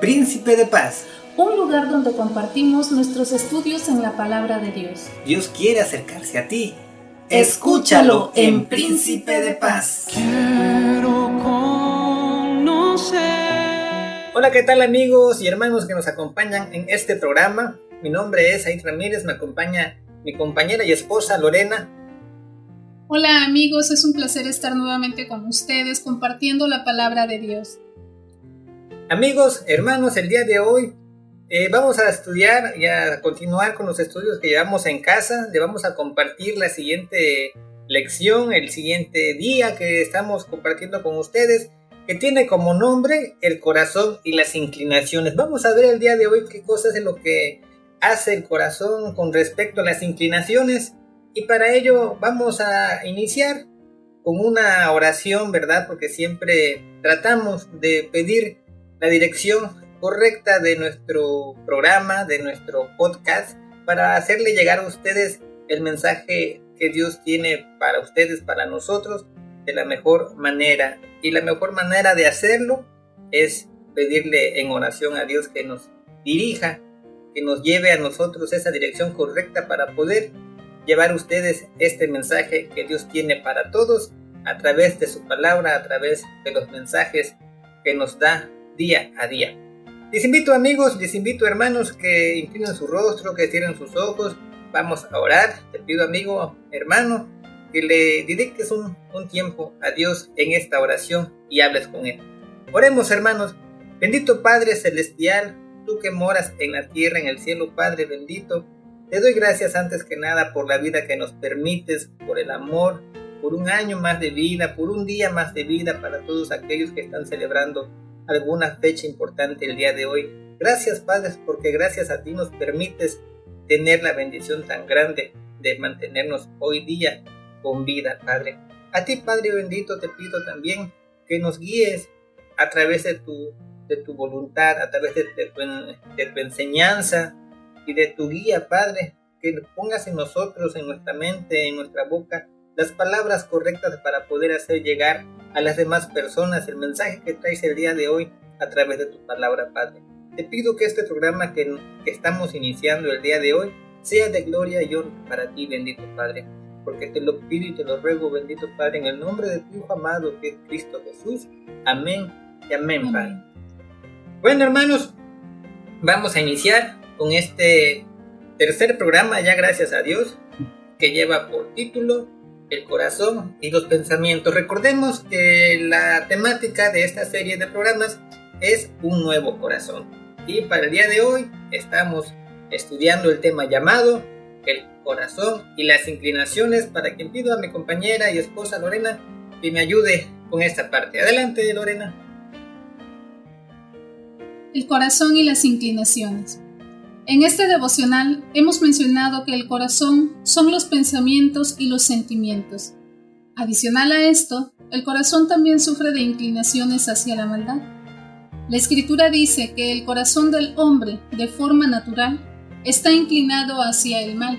Príncipe de Paz. Un lugar donde compartimos nuestros estudios en la palabra de Dios. Dios quiere acercarse a ti. Escúchalo en Príncipe de Paz. Quiero conocer. Hola, ¿qué tal amigos y hermanos que nos acompañan en este programa? Mi nombre es Aid Ramírez, me acompaña mi compañera y esposa Lorena. Hola amigos, es un placer estar nuevamente con ustedes compartiendo la palabra de Dios. Amigos, hermanos, el día de hoy eh, vamos a estudiar y a continuar con los estudios que llevamos en casa. Le vamos a compartir la siguiente lección, el siguiente día que estamos compartiendo con ustedes, que tiene como nombre el corazón y las inclinaciones. Vamos a ver el día de hoy qué cosas es lo que hace el corazón con respecto a las inclinaciones. Y para ello vamos a iniciar con una oración, ¿verdad? Porque siempre tratamos de pedir la dirección correcta de nuestro programa, de nuestro podcast, para hacerle llegar a ustedes el mensaje que Dios tiene para ustedes, para nosotros, de la mejor manera. Y la mejor manera de hacerlo es pedirle en oración a Dios que nos dirija, que nos lleve a nosotros esa dirección correcta para poder llevar a ustedes este mensaje que Dios tiene para todos a través de su palabra, a través de los mensajes que nos da día a día. Les invito amigos, les invito hermanos que inclinen su rostro, que cierren sus ojos. Vamos a orar. Te pido amigo, hermano, que le dediques un, un tiempo a Dios en esta oración y hables con Él. Oremos hermanos. Bendito Padre Celestial, tú que moras en la tierra, en el cielo, Padre bendito. Te doy gracias antes que nada por la vida que nos permites, por el amor, por un año más de vida, por un día más de vida para todos aquellos que están celebrando alguna fecha importante el día de hoy. Gracias, Padre, porque gracias a ti nos permites tener la bendición tan grande de mantenernos hoy día con vida, Padre. A ti, Padre bendito, te pido también que nos guíes a través de tu, de tu voluntad, a través de, tu, de tu enseñanza y de tu guía, Padre, que pongas en nosotros, en nuestra mente, en nuestra boca, las palabras correctas para poder hacer llegar a las demás personas el mensaje que traes el día de hoy a través de tu palabra, Padre. Te pido que este programa que, estamos iniciando el día de hoy sea de gloria y honra para ti, bendito Padre, porque te lo pido y te lo ruego, bendito Padre, en el nombre de tu Hijo amado, que es Cristo Jesús. Amén y amén, Padre. Bueno, hermanos, vamos a iniciar con este tercer programa, ya gracias a Dios, que lleva por título el corazón y los pensamientos. Recordemos que la temática de esta serie de programas es un nuevo corazón. Y para el día de hoy estamos estudiando el tema llamado el corazón y las inclinaciones para quien pido a mi compañera y esposa Lorena que me ayude con esta parte. Adelante Lorena. El corazón y las inclinaciones. En este devocional hemos mencionado que el corazón son los pensamientos y los sentimientos. Adicional a esto, el corazón también sufre de inclinaciones hacia la maldad. La escritura dice que el corazón del hombre, de forma natural, está inclinado hacia el mal,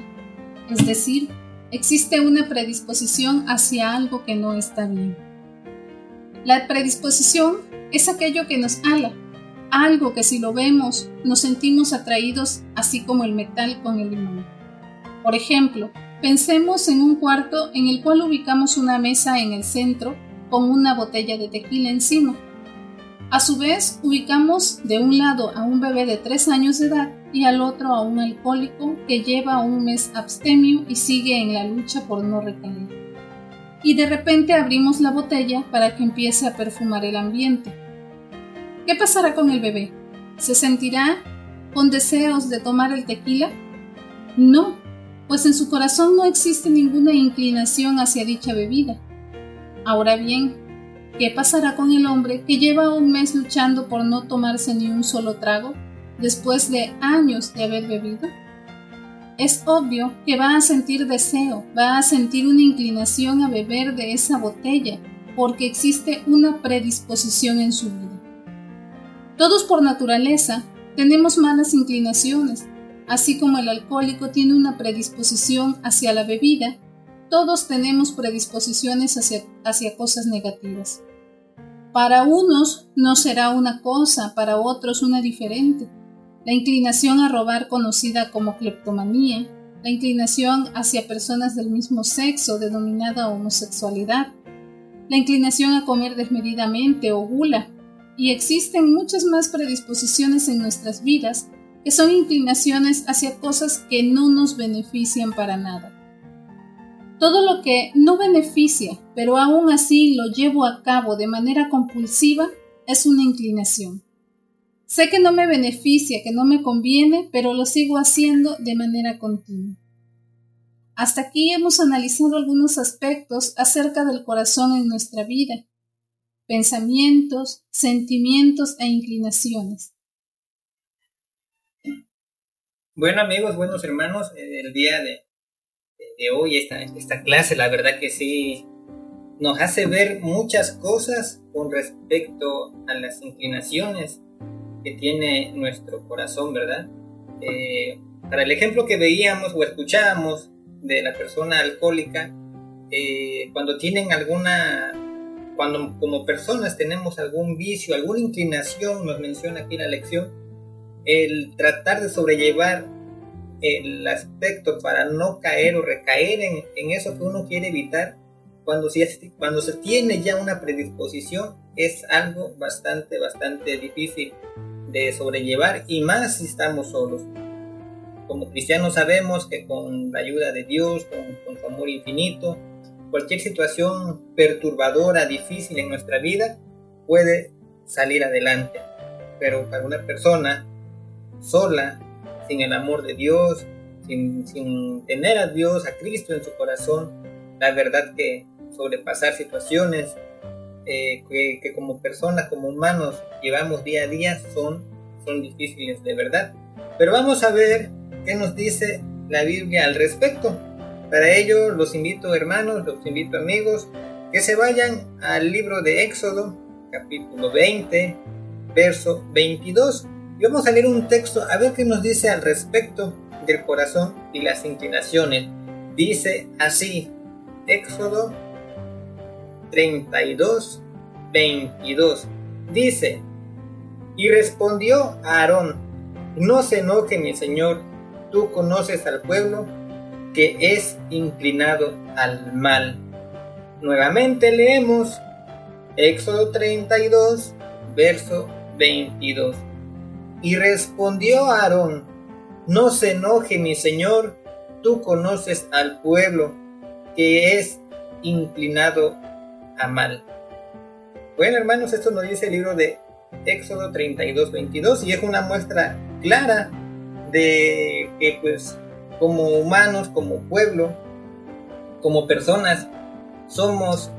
es decir, existe una predisposición hacia algo que no está bien. La predisposición es aquello que nos ala, algo que si lo vemos nos sentimos atraídos así como el metal con el imán. Por ejemplo, pensemos en un cuarto en el cual ubicamos una mesa en el centro con una botella de tequila encima. A su vez, ubicamos de un lado a un bebé de 3 años de edad y al otro a un alcohólico que lleva un mes abstemio y sigue en la lucha por no recaer. Y de repente abrimos la botella para que empiece a perfumar el ambiente. ¿Qué pasará con el bebé? ¿Se sentirá con deseos de tomar el tequila? No, pues en su corazón no existe ninguna inclinación hacia dicha bebida. Ahora bien, ¿qué pasará con el hombre que lleva un mes luchando por no tomarse ni un solo trago después de años de haber bebido? Es obvio que va a sentir deseo, va a sentir una inclinación a beber de esa botella, porque existe una predisposición en su vida. Todos por naturaleza tenemos malas inclinaciones, así como el alcohólico tiene una predisposición hacia la bebida, todos tenemos predisposiciones hacia, cosas negativas. Para unos no será una cosa, para otros una diferente. La inclinación a robar conocida como cleptomanía, la inclinación hacia personas del mismo sexo denominada homosexualidad, la inclinación a comer desmedidamente o gula, y existen muchas más predisposiciones en nuestras vidas que son inclinaciones hacia cosas que no nos benefician para nada. Todo lo que no beneficia, pero aún así lo llevo a cabo de manera compulsiva, es una inclinación. Sé que no me beneficia, que no me conviene, pero lo sigo haciendo de manera continua. Hasta aquí hemos analizado algunos aspectos acerca del corazón en nuestra vida, pensamientos, sentimientos e inclinaciones. Bueno amigos, buenos hermanos, el día de de hoy, esta, esta clase, la verdad que sí nos hace ver muchas cosas con respecto a las inclinaciones que tiene nuestro corazón, ¿verdad? Eh, para el ejemplo que veíamos o escuchábamos de la persona alcohólica, eh, cuando tienen alguna, cuando como personas tenemos algún vicio, alguna inclinación, nos menciona aquí la lección, el tratar de sobrellevar el aspecto para no caer o recaer en, eso que uno quiere evitar, cuando, si cuando se tiene ya una predisposición, es algo bastante, bastante difícil de sobrellevar y más si estamos solos. Como cristianos sabemos que con la ayuda de Dios, con, con su amor infinito, cualquier situación perturbadora, difícil en nuestra vida puede salir adelante. Pero para una persona sola, sin el amor de Dios, sin, tener a Dios, a Cristo en su corazón, la verdad que sobrepasar situaciones eh, que, como personas, como humanos, llevamos día a día son, son difíciles de verdad. Pero vamos a ver qué nos dice la Biblia al respecto. Para ello los invito hermanos, los invito amigos, que se vayan al libro de Éxodo, capítulo 20, verso 22 y vamos a leer un texto a ver qué nos dice al respecto del corazón y las inclinaciones. Dice así, Éxodo 32, 22. Dice, y respondió a Aarón, no se enoje mi señor, tú conoces al pueblo que es inclinado al mal. Nuevamente leemos Éxodo 32, verso 22. Y respondió Aarón, no se enoje mi señor, tú conoces al pueblo que es inclinado a mal. Bueno hermanos, esto nos dice el libro de Éxodo 32, 22 y es una muestra clara de que pues como humanos, como pueblo, como personas, somos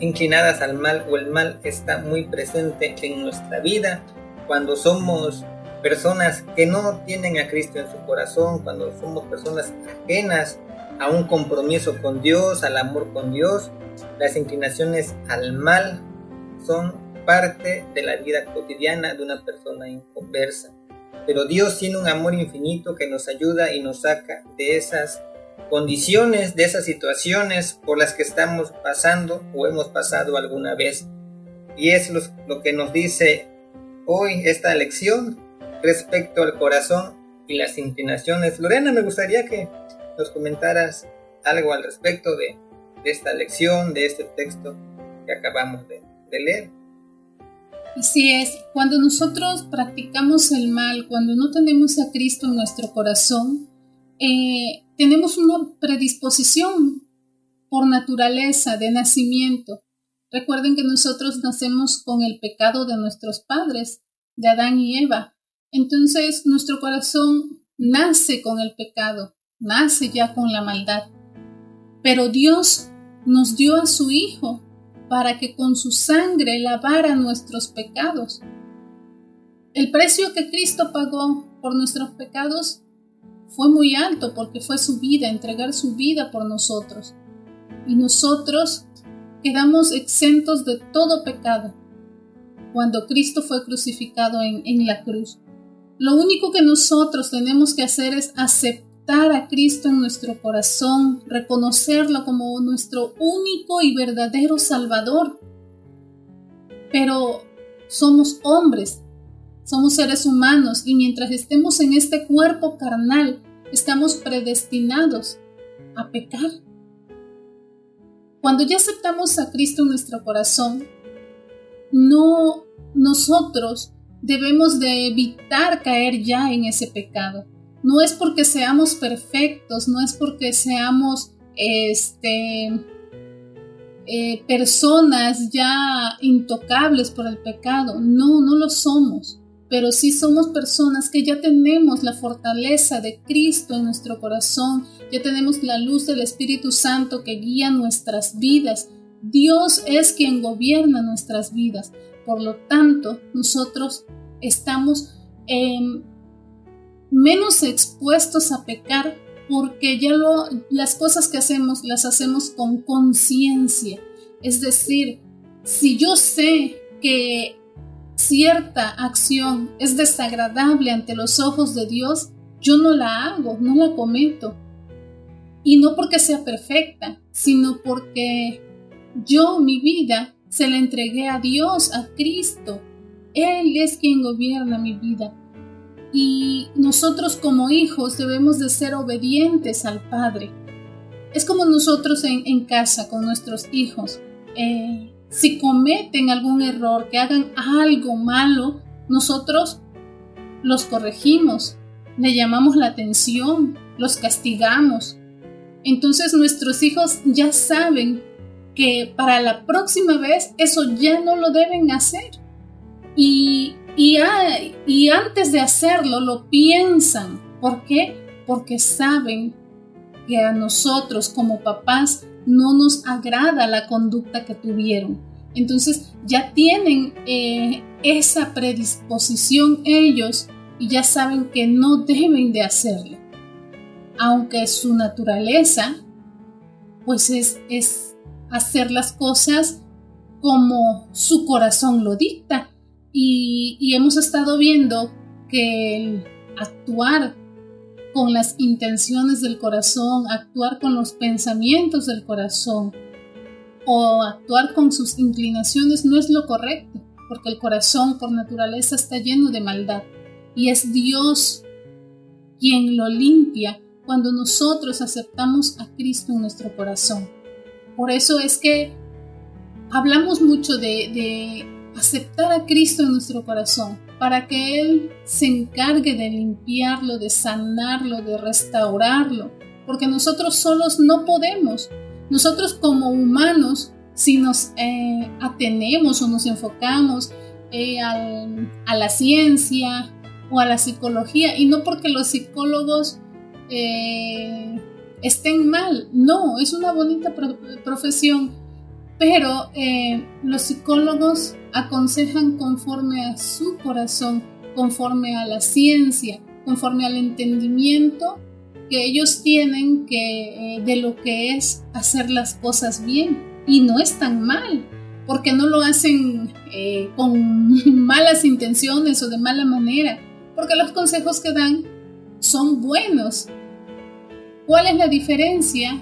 inclinadas al mal o el mal está muy presente en nuestra vida cuando somos personas que no tienen a Cristo en su corazón, cuando somos personas ajenas a un compromiso con Dios, al amor con Dios, las inclinaciones al mal son parte de la vida cotidiana de una persona inconversa. Pero Dios tiene un amor infinito que nos ayuda y nos saca de esas condiciones, de esas situaciones por las que estamos pasando o hemos pasado alguna vez. Y es lo, que nos dice hoy esta lección respecto al corazón y las inclinaciones. Lorena, me gustaría que nos comentaras algo al respecto de, esta lección, de este texto que acabamos de, leer. Así es, cuando nosotros practicamos el mal, cuando no tenemos a Cristo en nuestro corazón, eh, tenemos una predisposición por naturaleza, de nacimiento, Recuerden que nosotros nacemos con el pecado de nuestros padres, de Adán y Eva. Entonces nuestro corazón nace con el pecado, nace ya con la maldad. Pero Dios nos dio a su Hijo para que con su sangre lavara nuestros pecados. El precio que Cristo pagó por nuestros pecados fue muy alto porque fue su vida, entregar su vida por nosotros. Y nosotros quedamos exentos de todo pecado cuando Cristo fue crucificado en, la cruz. Lo único que nosotros tenemos que hacer es aceptar a Cristo en nuestro corazón, reconocerlo como nuestro único y verdadero Salvador. pero somos hombres, somos seres humanos y mientras estemos en este cuerpo carnal, estamos predestinados a pecar. Cuando ya aceptamos a Cristo en nuestro corazón, no nosotros debemos de evitar caer ya en ese pecado. No es porque seamos perfectos, no es porque seamos este, eh, personas ya intocables por el pecado. No, no lo somos. Pero sí somos personas que ya tenemos la fortaleza de Cristo en nuestro corazón, ya tenemos la luz del Espíritu Santo que guía nuestras vidas. Dios es quien gobierna nuestras vidas. Por lo tanto, nosotros estamos em, menos expuestos a pecar porque ya lo, las cosas que hacemos las hacemos con conciencia. Es decir, si yo sé que cierta acción es desagradable ante los ojos de Dios, yo no la hago, no la cometo. Y no porque sea perfecta, sino porque yo mi vida se la entregué a Dios, a Cristo. Él es quien gobierna mi vida. Y nosotros como hijos debemos de ser obedientes al Padre. Es como nosotros en, casa con nuestros hijos. Eh, si cometen algún error, que hagan algo malo, nosotros los corregimos, le llamamos la atención, los castigamos. Entonces nuestros hijos ya saben que para la próxima vez eso ya no lo deben hacer. Y, y, antes de hacerlo lo piensan. ¿Por qué? Porque saben que a nosotros como papás no nos agrada la conducta que tuvieron. Entonces ya tienen eh, esa predisposición ellos y ya saben que no deben de hacerlo. Aunque su naturaleza pues es, es hacer las cosas como su corazón lo dicta. Y, hemos estado viendo que actuar con las intenciones del corazón, actuar con los pensamientos del corazón o actuar con sus inclinaciones no es lo correcto, porque el corazón por naturaleza está lleno de maldad y es Dios quien lo limpia cuando nosotros aceptamos a Cristo en nuestro corazón. Por eso es que hablamos mucho de aceptar a Cristo en nuestro corazón, para que Él se encargue de limpiarlo, de sanarlo, de restaurarlo, porque nosotros solos no podemos. Nosotros como humanos, si nos eh, atenemos o nos enfocamos eh, a la ciencia o a la psicología, y no porque los psicólogos eh, estén mal, no, es una bonita profesión, pero los psicólogos aconsejan conforme a su corazón, conforme a la ciencia, conforme al entendimiento que ellos tienen que, eh, de lo que es hacer las cosas bien. Y no es tan mal, porque no lo hacen eh, con malas intenciones o de mala manera, porque los consejos que dan son buenos. ¿Cuál es la diferencia?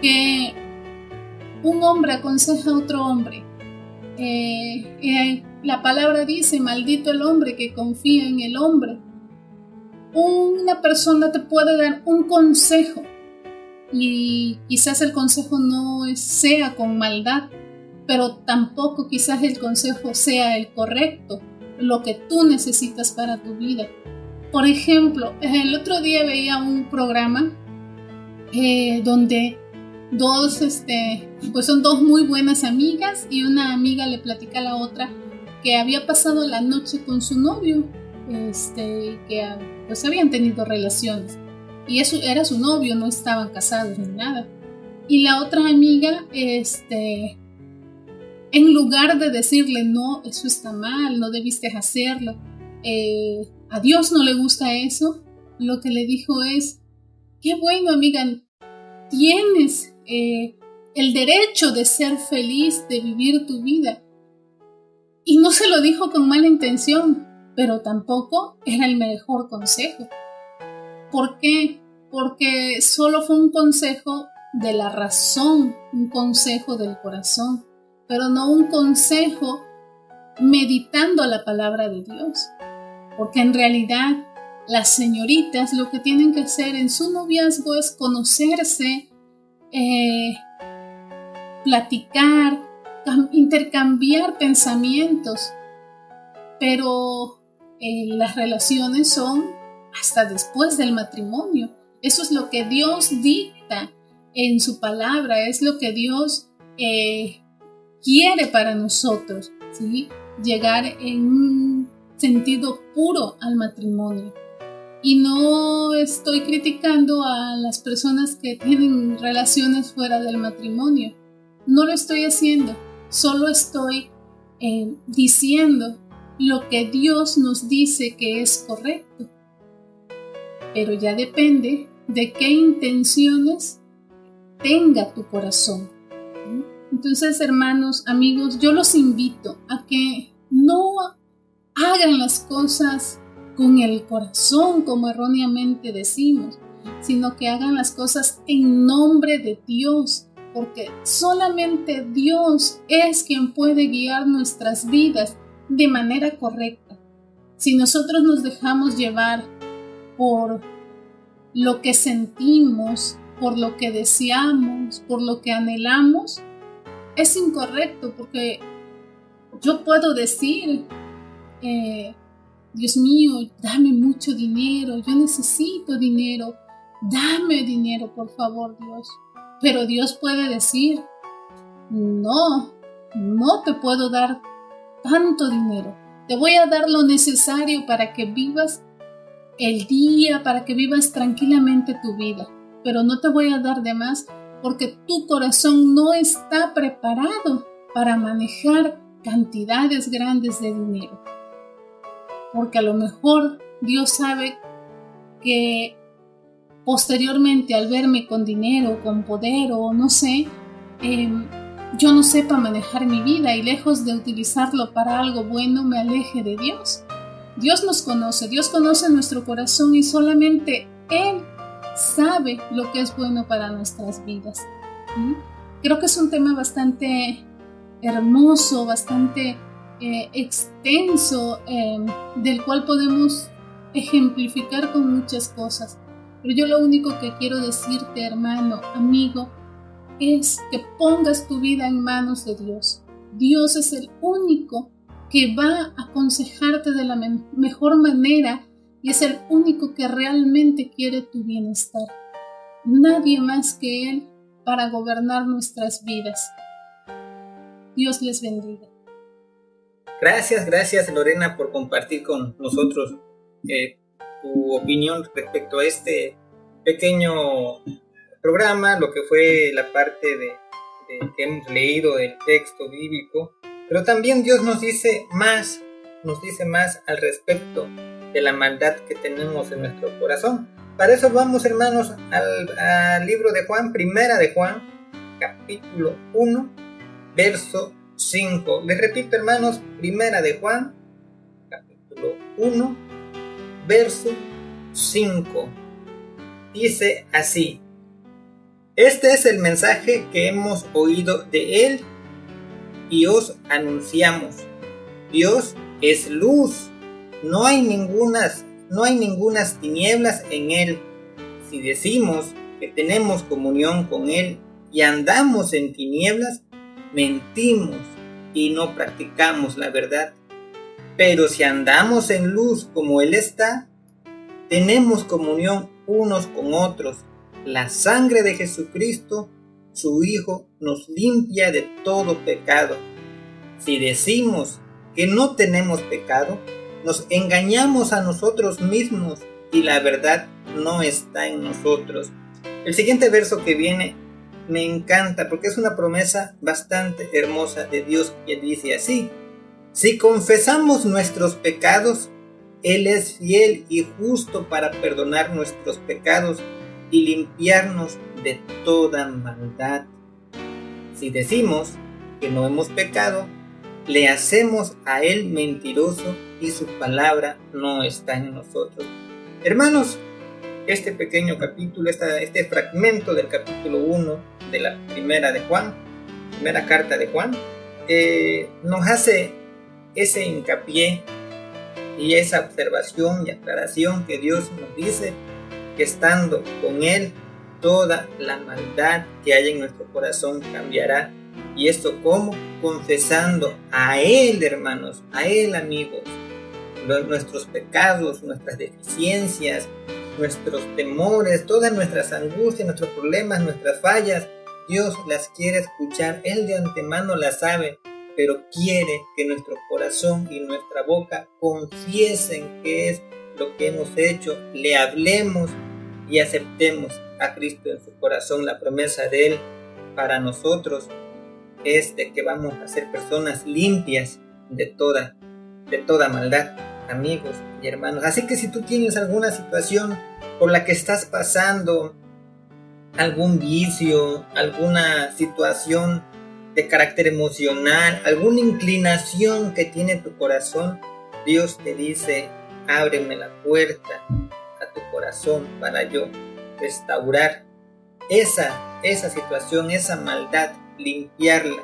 Que un hombre aconseja a otro hombre eh, eh, la palabra dice, maldito el hombre que confía en el hombre. Una persona te puede dar un consejo y quizás el consejo no sea con maldad, pero tampoco quizás el consejo sea el correcto, lo que tú necesitas para tu vida. Por ejemplo, el otro día veía un programa eh, donde dos, este, pues son dos muy buenas amigas y una amiga le platica a la otra que había pasado la noche con su novio, este, que pues habían tenido relaciones y eso era su novio, no estaban casados ni nada. Y la otra amiga, este, en lugar de decirle no, eso está mal, no debiste hacerlo, eh, a Dios no le gusta eso, lo que le dijo es, qué bueno amiga, tienes eh, el derecho de ser feliz, de vivir tu vida. Y no se lo dijo con mala intención, pero tampoco era el mejor consejo. ¿Por qué? Porque solo fue un consejo de la razón, un consejo del corazón, pero no un consejo meditando la palabra de Dios. Porque en realidad las señoritas lo que tienen que hacer en su noviazgo es conocerse, eh, platicar, intercambiar pensamientos, pero eh, las relaciones son hasta después del matrimonio. Eso es lo que Dios dicta en su palabra, es lo que Dios eh, quiere para nosotros, llegar en un sentido puro al matrimonio. Y no estoy criticando a las personas que tienen relaciones fuera del matrimonio. No lo estoy haciendo. Solo estoy eh, diciendo lo que Dios nos dice que es correcto. Pero ya depende de qué intenciones tenga tu corazón. Entonces, hermanos, amigos, yo los invito a que no hagan las cosas con el corazón, como erróneamente decimos, sino que hagan las cosas en nombre de Dios, porque solamente Dios es quien puede guiar nuestras vidas de manera correcta. Si nosotros nos dejamos llevar por lo que sentimos, por lo que deseamos, por lo que anhelamos, es incorrecto porque yo puedo decir, eh, Dios mío, dame mucho dinero, yo necesito dinero, dame dinero, por favor, Dios. Pero Dios puede decir, no, no te puedo dar tanto dinero. Te voy a dar lo necesario para que vivas el día, para que vivas tranquilamente tu vida. Pero no te voy a dar de más porque tu corazón no está preparado para manejar cantidades grandes de dinero porque a lo mejor Dios sabe que posteriormente al verme con dinero, con poder o no sé, em, yo no sepa manejar mi vida y lejos de utilizarlo para algo bueno me aleje de Dios. Dios nos conoce, Dios conoce nuestro corazón y solamente Él sabe lo que es bueno para nuestras vidas. Creo que es un tema bastante hermoso, bastante eh, extenso em, del cual podemos ejemplificar con muchas cosas. Pero yo lo único que quiero decirte, hermano, amigo, es que pongas tu vida en manos de Dios. Dios es el único que va a aconsejarte de la mejor manera y es el único que realmente quiere tu bienestar. Nadie más que Él para gobernar nuestras vidas. Dios les bendiga. Gracias, gracias Lorena por compartir con nosotros eh, tu opinión respecto a este pequeño programa, lo que fue la parte de, que hemos leído del texto bíblico, pero también Dios nos dice más, nos dice más al respecto de la maldad que tenemos en nuestro corazón. Para eso vamos hermanos al, libro de Juan, primera de Juan, capítulo 1, verso 5. Les repito, hermanos, primera de Juan, capítulo 1, verso 5. Dice así, este es el mensaje que hemos oído de Él y os anunciamos. Dios es luz, no hay ningunas, no hay ningunas tinieblas en Él. Si decimos que tenemos comunión con Él y andamos en tinieblas, mentimos y no practicamos la verdad. Pero si andamos en luz como Él está, tenemos comunión unos con otros. La sangre de Jesucristo, su Hijo, nos limpia de todo pecado. Si decimos que no tenemos pecado, nos engañamos a nosotros mismos y la verdad no está en nosotros. El siguiente verso que viene me encanta porque es una promesa bastante hermosa de Dios que dice así, si confesamos nuestros pecados, Él es fiel y justo para perdonar nuestros pecados y limpiarnos de toda maldad. Si decimos que no hemos pecado, le hacemos a Él mentiroso y su palabra no está en nosotros. Hermanos, este pequeño capítulo, este fragmento del capítulo 1 de la primera de Juan, primera carta de Juan, eh, nos hace ese hincapié y esa observación y aclaración que Dios nos dice que estando con Él, toda la maldad que hay en nuestro corazón cambiará. ¿Y esto cómo? Confesando a Él, hermanos, a Él, amigos, nuestros pecados, nuestras deficiencias, nuestros temores, todas nuestras angustias, nuestros problemas, nuestras fallas. Dios las quiere escuchar, Él de antemano las sabe, pero quiere que nuestro corazón y nuestra boca confiesen que es lo que hemos hecho, le hablemos y aceptemos a Cristo en su corazón. La promesa de Él para nosotros es de que vamos a ser personas limpias de toda, de toda maldad amigos y hermanos. Así que si tú tienes alguna situación por la que estás pasando, algún vicio, alguna situación de carácter emocional, alguna inclinación que tiene tu corazón, Dios te dice, ábreme la puerta a tu corazón para yo restaurar esa, esa situación, esa maldad, limpiarla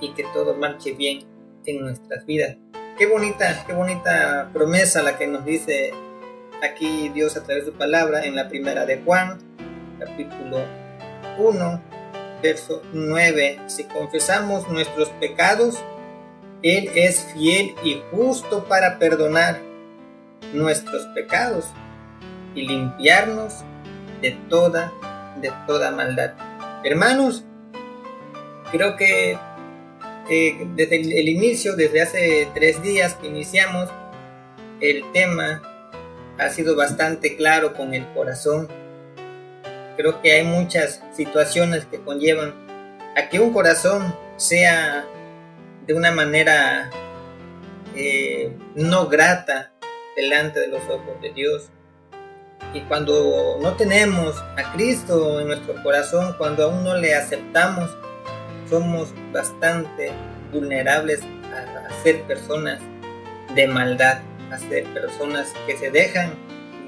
y que todo marche bien en nuestras vidas qué bonita, qué bonita promesa la que nos dice aquí Dios a través de su palabra en la primera de Juan, capítulo 1, verso 9. Si confesamos nuestros pecados, Él es fiel y justo para perdonar nuestros pecados y limpiarnos de toda, de toda maldad. Hermanos, creo que desde el, inicio, desde hace tres días que iniciamos, el tema ha sido bastante claro con el corazón. Creo que hay muchas situaciones que conllevan a que un corazón sea de una manera eh, no grata delante de los ojos de Dios. Y cuando no tenemos a Cristo en nuestro corazón, cuando aún no le aceptamos, somos bastante vulnerables a, ser personas de maldad, a ser personas que se dejan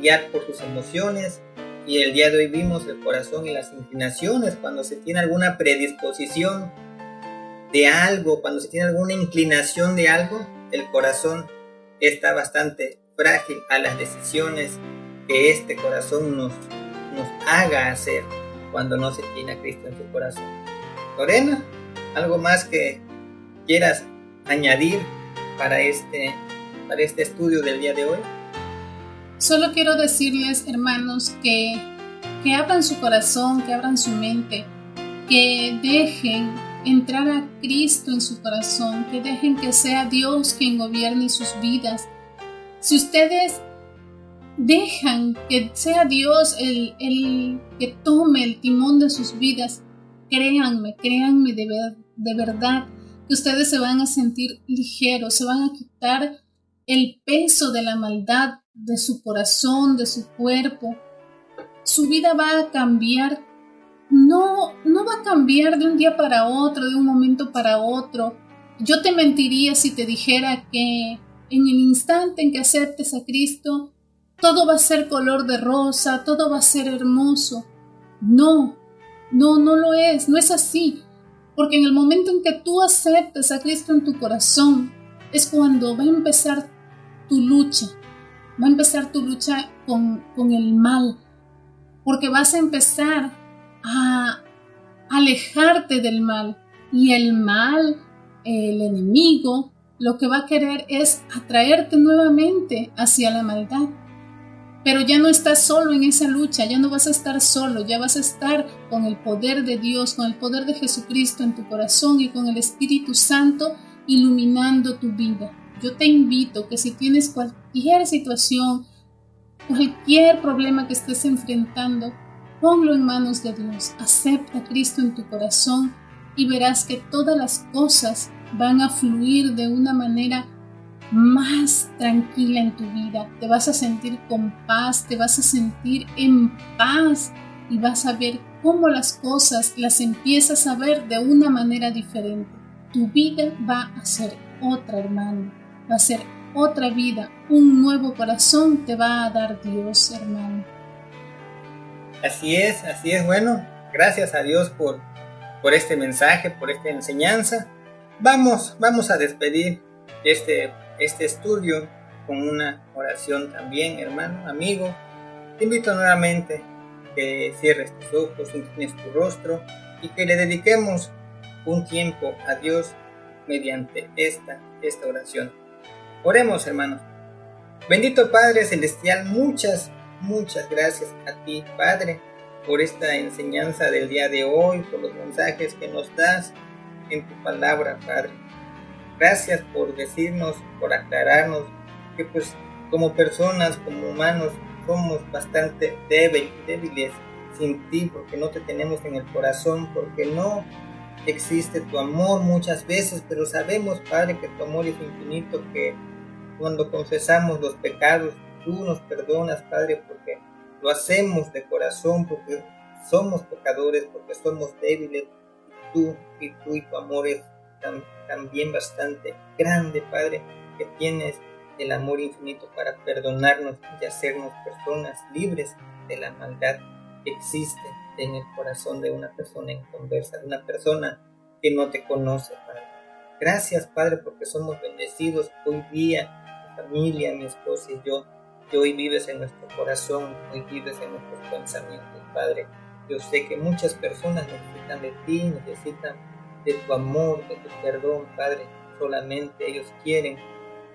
guiar por sus emociones. Y el día de hoy vimos el corazón y las inclinaciones cuando se tiene alguna predisposición de algo, cuando se tiene alguna inclinación de algo, el corazón está bastante frágil a las decisiones que este corazón nos, nos haga hacer cuando no se tiene a Cristo en su corazón. Lorena, ¿algo más que quieras añadir para este, para este estudio del día de hoy? Solo quiero decirles, hermanos, que, que abran su corazón, que abran su mente, que dejen entrar a Cristo en su corazón, que dejen que sea Dios quien gobierne sus vidas. Si ustedes dejan que sea Dios el, el que tome el timón de sus vidas, créanme, créanme de, de verdad que ustedes se van a sentir ligeros, se van a quitar el peso de la maldad de su corazón, de su cuerpo. Su vida va a cambiar. No, no va a cambiar de un día para otro, de un momento para otro. Yo te mentiría si te dijera que en el instante en que aceptes a Cristo, todo va a ser color de rosa, todo va a ser hermoso. No, no, no lo es, no es así. Porque en el momento en que tú aceptes a Cristo en tu corazón, es cuando va a empezar tu lucha. Va a empezar tu lucha con, el mal. Porque vas a empezar a alejarte del mal. Y el mal, el enemigo, lo que va a querer es atraerte nuevamente hacia la maldad. Pero ya no estás solo en esa lucha, ya no vas a estar solo, ya vas a estar con el poder de Dios, con el poder de Jesucristo en tu corazón y con el Espíritu Santo iluminando tu vida. Yo te invito que si tienes cualquier situación, cualquier problema que estés enfrentando, ponlo en manos de Dios, acepta a Cristo en tu corazón y verás que todas las cosas van a fluir de una manera más tranquila en tu vida, te vas a sentir con paz, te vas a sentir en paz y vas a ver cómo las cosas las empiezas a ver de una manera diferente. Tu vida va a ser otra, hermano, va a ser otra vida, un nuevo corazón te va a dar Dios, hermano. Así es, así es, bueno, gracias a Dios por, por este mensaje, por esta enseñanza. Vamos, vamos a despedir este, este estudio con una oración también, hermano, amigo. Te invito nuevamente que cierres tus ojos, inclines tu rostro y que le dediquemos un tiempo a Dios mediante esta, esta oración. Oremos, hermanos. Bendito Padre Celestial, muchas, muchas gracias a ti, Padre, por esta enseñanza del día de hoy, por los mensajes que nos das en tu palabra, Padre. Gracias por decirnos, por aclararnos que pues como personas, como humanos, somos bastante débiles, sin ti, porque no te tenemos en el corazón, porque no existe tu amor muchas veces, pero sabemos, Padre, que tu amor es infinito, que cuando confesamos los pecados, tú nos perdonas, Padre, porque lo hacemos de corazón, porque somos pecadores, porque somos débiles, tú y tú y tu amor es también bastante grande, Padre, que tienes el amor infinito para perdonarnos y hacernos personas libres de la maldad que existe en el corazón de una persona en conversa, de una persona que no te conoce, Padre. Gracias, Padre, porque somos bendecidos hoy día, mi familia, mi esposa y yo, que hoy vives en nuestro corazón, hoy vives en nuestros pensamientos, Padre. Yo sé que muchas personas necesitan de ti, necesitan de tu amor, de tu perdón, Padre. Solamente ellos quieren,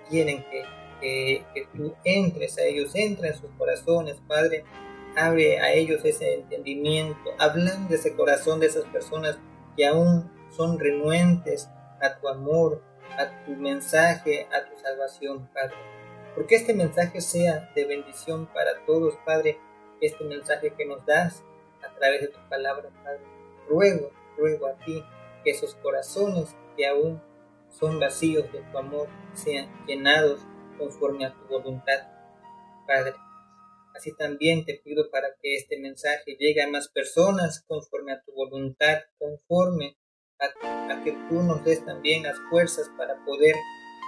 quieren que, que, tú entres a ellos, entra en sus corazones, Padre. Abre a ellos ese entendimiento, hablan de ese corazón de esas personas que aún son renuentes a tu amor, a tu mensaje, a tu salvación, Padre. Porque este mensaje sea de bendición para todos, Padre, este mensaje que nos das a través de tu palabra, Padre. Ruego, ruego a ti que esos corazones que aún son vacíos de tu amor sean llenados conforme a tu voluntad, Padre. Así también te pido para que este mensaje llegue a más personas conforme a tu voluntad, conforme a, que tú nos des también las fuerzas para poder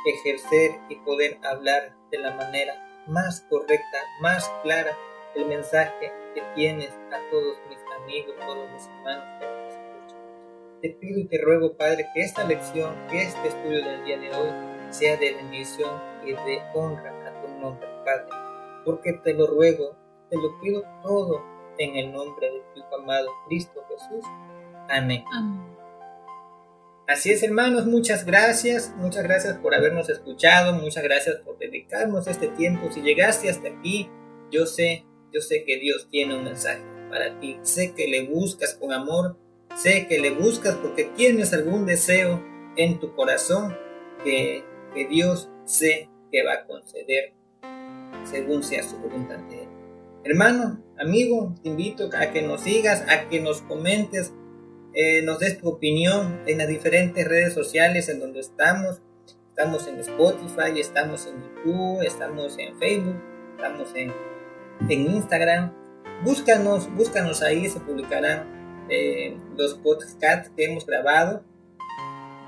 ejercer y poder hablar de la manera más correcta, más clara, el mensaje que tienes a todos mis amigos, todos mis hermanos te pido y te ruego, Padre, que esta lección, que este estudio del día de hoy sea de bendición y de honra a tu nombre, Padre. Porque te lo ruego, te lo pido todo en el nombre de tu amado Cristo Jesús. Amén. Así es, hermanos, muchas gracias, muchas gracias por habernos escuchado, muchas gracias por dedicarnos este tiempo. Si llegaste hasta aquí, yo sé, yo sé que Dios tiene un mensaje para ti. Sé que le buscas con amor Sé que le buscas porque tienes algún deseo en tu corazón que, Dios sé que va a conceder según sea su voluntad de Él. Hermano, amigo, te invito a que nos sigas, a que nos comentes, eh, nos des tu opinión en las diferentes redes sociales en donde estamos. Estamos en Spotify, estamos en YouTube, estamos en Facebook, estamos en, en Instagram. Búscanos, búscanos ahí, se publicarán eh, los podcasts que hemos grabado,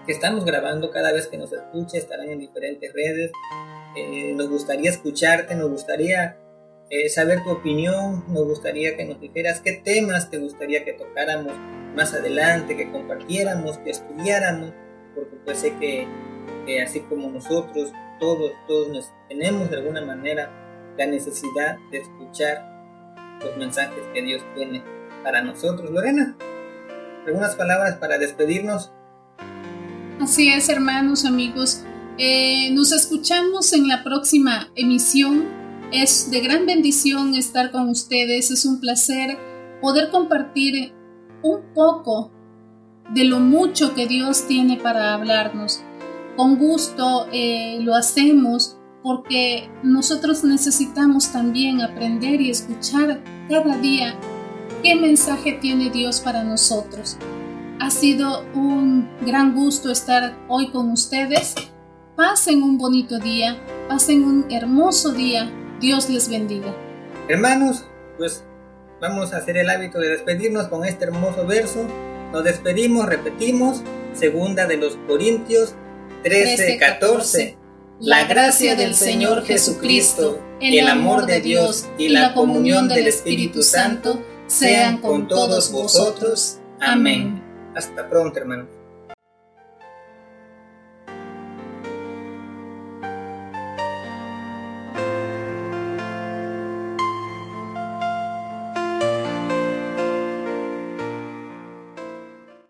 que estamos grabando cada vez que nos escuche, estarán en diferentes redes. Eh, nos gustaría escucharte, nos gustaría eh, saber tu opinión, nos gustaría que nos dijeras qué temas te gustaría que tocáramos más adelante, que compartiéramos, que estudiáramos, porque pues sé que, así como nosotros, todos, todos tenemos de alguna manera la necesidad de escuchar los mensajes que Dios tiene para nosotros. Lorena, algunas palabras para despedirnos. Así es, hermanos, amigos. Eh, nos escuchamos en la próxima emisión. Es de gran bendición estar con ustedes. Es un placer poder compartir un poco de lo mucho que Dios tiene para hablarnos. Con gusto eh, lo hacemos porque nosotros necesitamos también aprender y escuchar cada día qué mensaje tiene Dios para nosotros. Ha sido un gran gusto estar hoy con ustedes. Pasen un bonito día, pasen un hermoso día. Dios les bendiga. Hermanos, pues vamos a hacer el hábito de despedirnos con este hermoso verso. Nos despedimos, repetimos, segunda de los Corintios 13, 14. La gracia del Señor Jesucristo, el amor de Dios y la comunión del Espíritu Santo sean con todos vosotros. Amén. Hasta pronto, hermano.